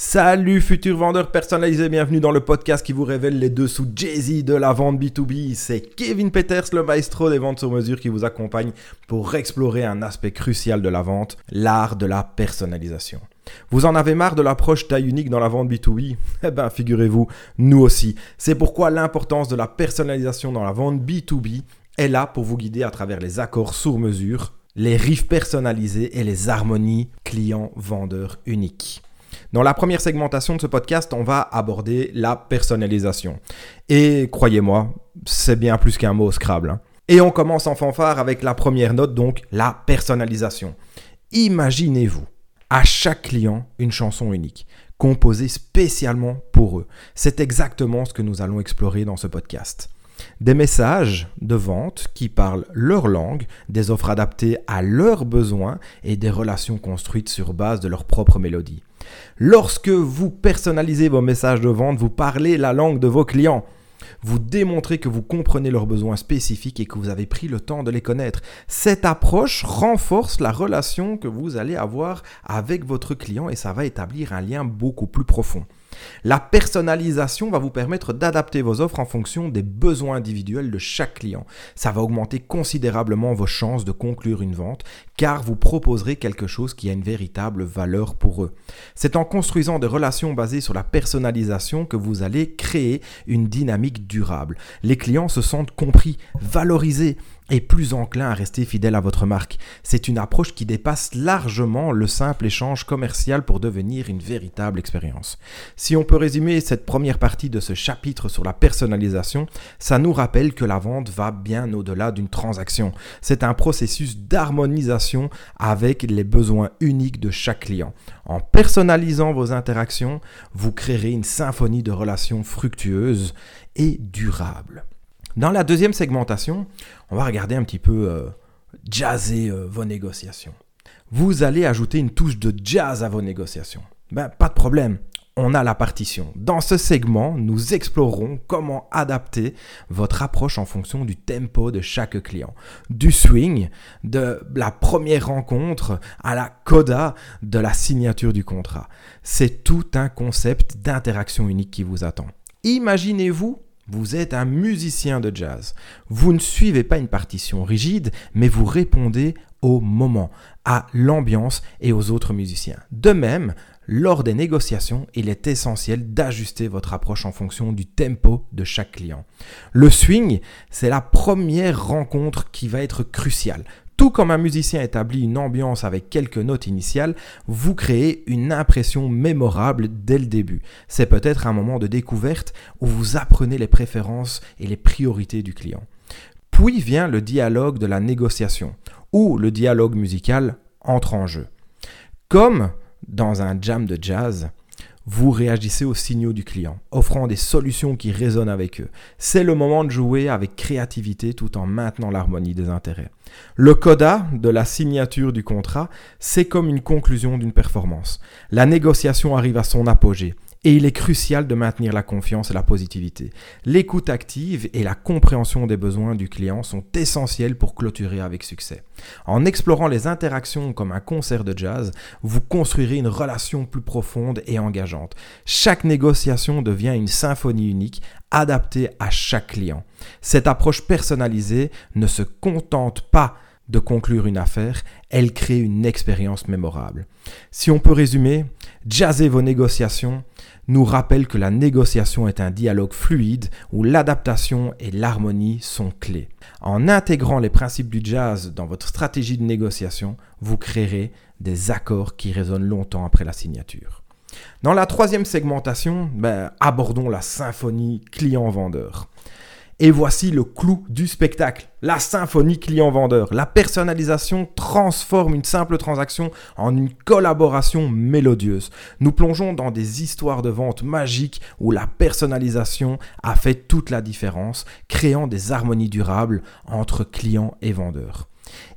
Salut futurs vendeurs personnalisés, bienvenue dans le podcast qui vous révèle les dessous Jay-Z de la vente B2B. C'est Kevin Peters, le maestro des ventes sur mesure qui vous accompagne pour explorer un aspect crucial de la vente, l'art de la personnalisation. Vous en avez marre de l'approche taille unique dans la vente B2B Eh bien, figurez-vous, nous aussi. C'est pourquoi l'importance de la personnalisation dans la vente B2B est là pour vous guider à travers les accords sur mesure, les riffs personnalisés et les harmonies client-vendeur uniques. Dans la première segmentation de ce podcast, on va aborder la personnalisation. Et croyez-moi, c'est bien plus qu'un mot Scrabble. Hein. Et on commence en fanfare avec la première note, donc la personnalisation. Imaginez-vous, à chaque client, une chanson unique, composée spécialement pour eux. C'est exactement ce que nous allons explorer dans ce podcast. Des messages de vente qui parlent leur langue, des offres adaptées à leurs besoins et des relations construites sur base de leur propre mélodie. Lorsque vous personnalisez vos messages de vente, vous parlez la langue de vos clients. Vous démontrez que vous comprenez leurs besoins spécifiques et que vous avez pris le temps de les connaître. Cette approche renforce la relation que vous allez avoir avec votre client et ça va établir un lien beaucoup plus profond. La personnalisation va vous permettre d'adapter vos offres en fonction des besoins individuels de chaque client. Ça va augmenter considérablement vos chances de conclure une vente car vous proposerez quelque chose qui a une véritable valeur pour eux. C'est en construisant des relations basées sur la personnalisation que vous allez créer une dynamique durable. Les clients se sentent compris, valorisés et plus enclin à rester fidèle à votre marque. C'est une approche qui dépasse largement le simple échange commercial pour devenir une véritable expérience. Si on peut résumer cette première partie de ce chapitre sur la personnalisation, ça nous rappelle que la vente va bien au-delà d'une transaction. C'est un processus d'harmonisation avec les besoins uniques de chaque client. En personnalisant vos interactions, vous créerez une symphonie de relations fructueuses et durables. Dans la deuxième segmentation, on va regarder un petit peu euh, jazzer euh, vos négociations. Vous allez ajouter une touche de jazz à vos négociations. Ben, pas de problème, on a la partition. Dans ce segment, nous explorerons comment adapter votre approche en fonction du tempo de chaque client. Du swing, de la première rencontre à la coda de la signature du contrat. C'est tout un concept d'interaction unique qui vous attend. Imaginez-vous vous êtes un musicien de jazz. Vous ne suivez pas une partition rigide, mais vous répondez au moment, à l'ambiance et aux autres musiciens. De même, lors des négociations, il est essentiel d'ajuster votre approche en fonction du tempo de chaque client. Le swing, c'est la première rencontre qui va être cruciale. Tout comme un musicien établit une ambiance avec quelques notes initiales, vous créez une impression mémorable dès le début. C'est peut-être un moment de découverte où vous apprenez les préférences et les priorités du client. Puis vient le dialogue de la négociation, où le dialogue musical entre en jeu. Comme dans un jam de jazz, vous réagissez aux signaux du client, offrant des solutions qui résonnent avec eux. C'est le moment de jouer avec créativité tout en maintenant l'harmonie des intérêts. Le coda de la signature du contrat, c'est comme une conclusion d'une performance. La négociation arrive à son apogée. Et il est crucial de maintenir la confiance et la positivité. L'écoute active et la compréhension des besoins du client sont essentiels pour clôturer avec succès. En explorant les interactions comme un concert de jazz, vous construirez une relation plus profonde et engageante. Chaque négociation devient une symphonie unique adaptée à chaque client. Cette approche personnalisée ne se contente pas de conclure une affaire, elle crée une expérience mémorable. Si on peut résumer, jazzer vos négociations nous rappelle que la négociation est un dialogue fluide où l'adaptation et l'harmonie sont clés. En intégrant les principes du jazz dans votre stratégie de négociation, vous créerez des accords qui résonnent longtemps après la signature. Dans la troisième segmentation, ben, abordons la symphonie client-vendeur. Et voici le clou du spectacle, la symphonie client-vendeur. La personnalisation transforme une simple transaction en une collaboration mélodieuse. Nous plongeons dans des histoires de vente magiques où la personnalisation a fait toute la différence, créant des harmonies durables entre clients et vendeurs.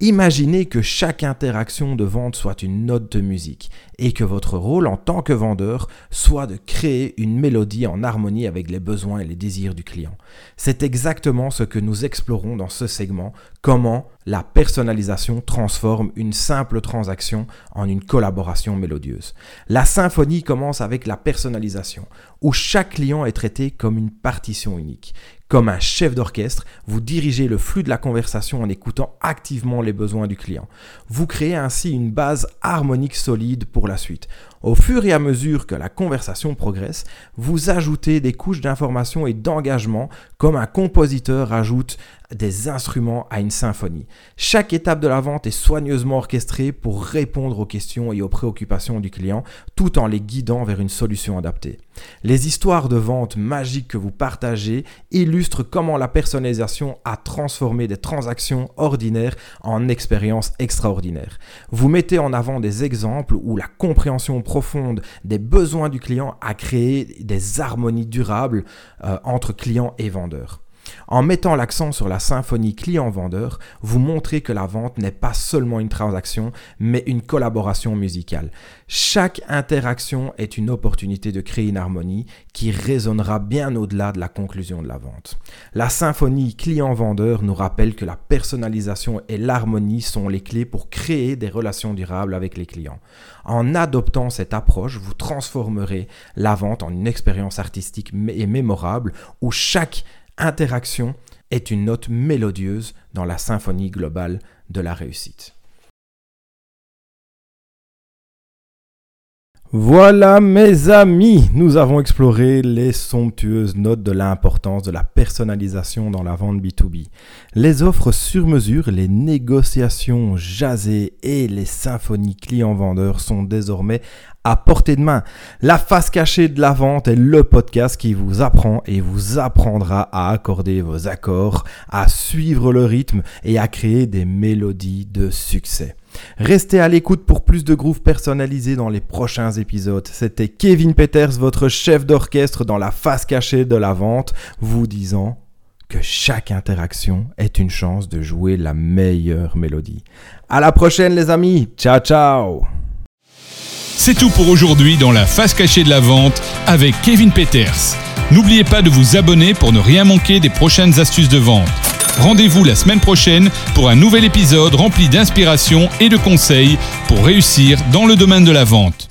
Imaginez que chaque interaction de vente soit une note de musique et que votre rôle en tant que vendeur soit de créer une mélodie en harmonie avec les besoins et les désirs du client. C'est exactement ce que nous explorons dans ce segment, comment la personnalisation transforme une simple transaction en une collaboration mélodieuse. La symphonie commence avec la personnalisation, où chaque client est traité comme une partition unique. Comme un chef d'orchestre, vous dirigez le flux de la conversation en écoutant activement les besoins du client. Vous créez ainsi une base harmonique solide pour la suite. Au fur et à mesure que la conversation progresse, vous ajoutez des couches d'information et d'engagement comme un compositeur ajoute des instruments à une symphonie. Chaque étape de la vente est soigneusement orchestrée pour répondre aux questions et aux préoccupations du client tout en les guidant vers une solution adaptée. Les histoires de vente magiques que vous partagez illustrent comment la personnalisation a transformé des transactions ordinaires en expériences extraordinaires. Vous mettez en avant des exemples où la compréhension profonde des besoins du client a créé des harmonies durables euh, entre clients et vendeurs. En mettant l'accent sur la symphonie client-vendeur, vous montrez que la vente n'est pas seulement une transaction, mais une collaboration musicale. Chaque interaction est une opportunité de créer une harmonie qui résonnera bien au-delà de la conclusion de la vente. La symphonie client-vendeur nous rappelle que la personnalisation et l'harmonie sont les clés pour créer des relations durables avec les clients. En adoptant cette approche, vous transformerez la vente en une expérience artistique et mémorable où chaque interaction est une note mélodieuse dans la symphonie globale de la réussite. Voilà mes amis, nous avons exploré les somptueuses notes de l'importance de la personnalisation dans la vente B2B. Les offres sur mesure, les négociations jasées et les symphonies clients-vendeurs sont désormais à portée de main. La face cachée de la vente est le podcast qui vous apprend et vous apprendra à accorder vos accords, à suivre le rythme et à créer des mélodies de succès. Restez à l'écoute pour plus de grooves personnalisés dans les prochains épisodes. C'était Kevin Peters, votre chef d'orchestre dans la face cachée de la vente, vous disant que chaque interaction est une chance de jouer la meilleure mélodie. À la prochaine les amis. Ciao ciao. C'est tout pour aujourd'hui dans la face cachée de la vente avec Kevin Peters. N'oubliez pas de vous abonner pour ne rien manquer des prochaines astuces de vente. Rendez-vous la semaine prochaine pour un nouvel épisode rempli d'inspiration et de conseils pour réussir dans le domaine de la vente.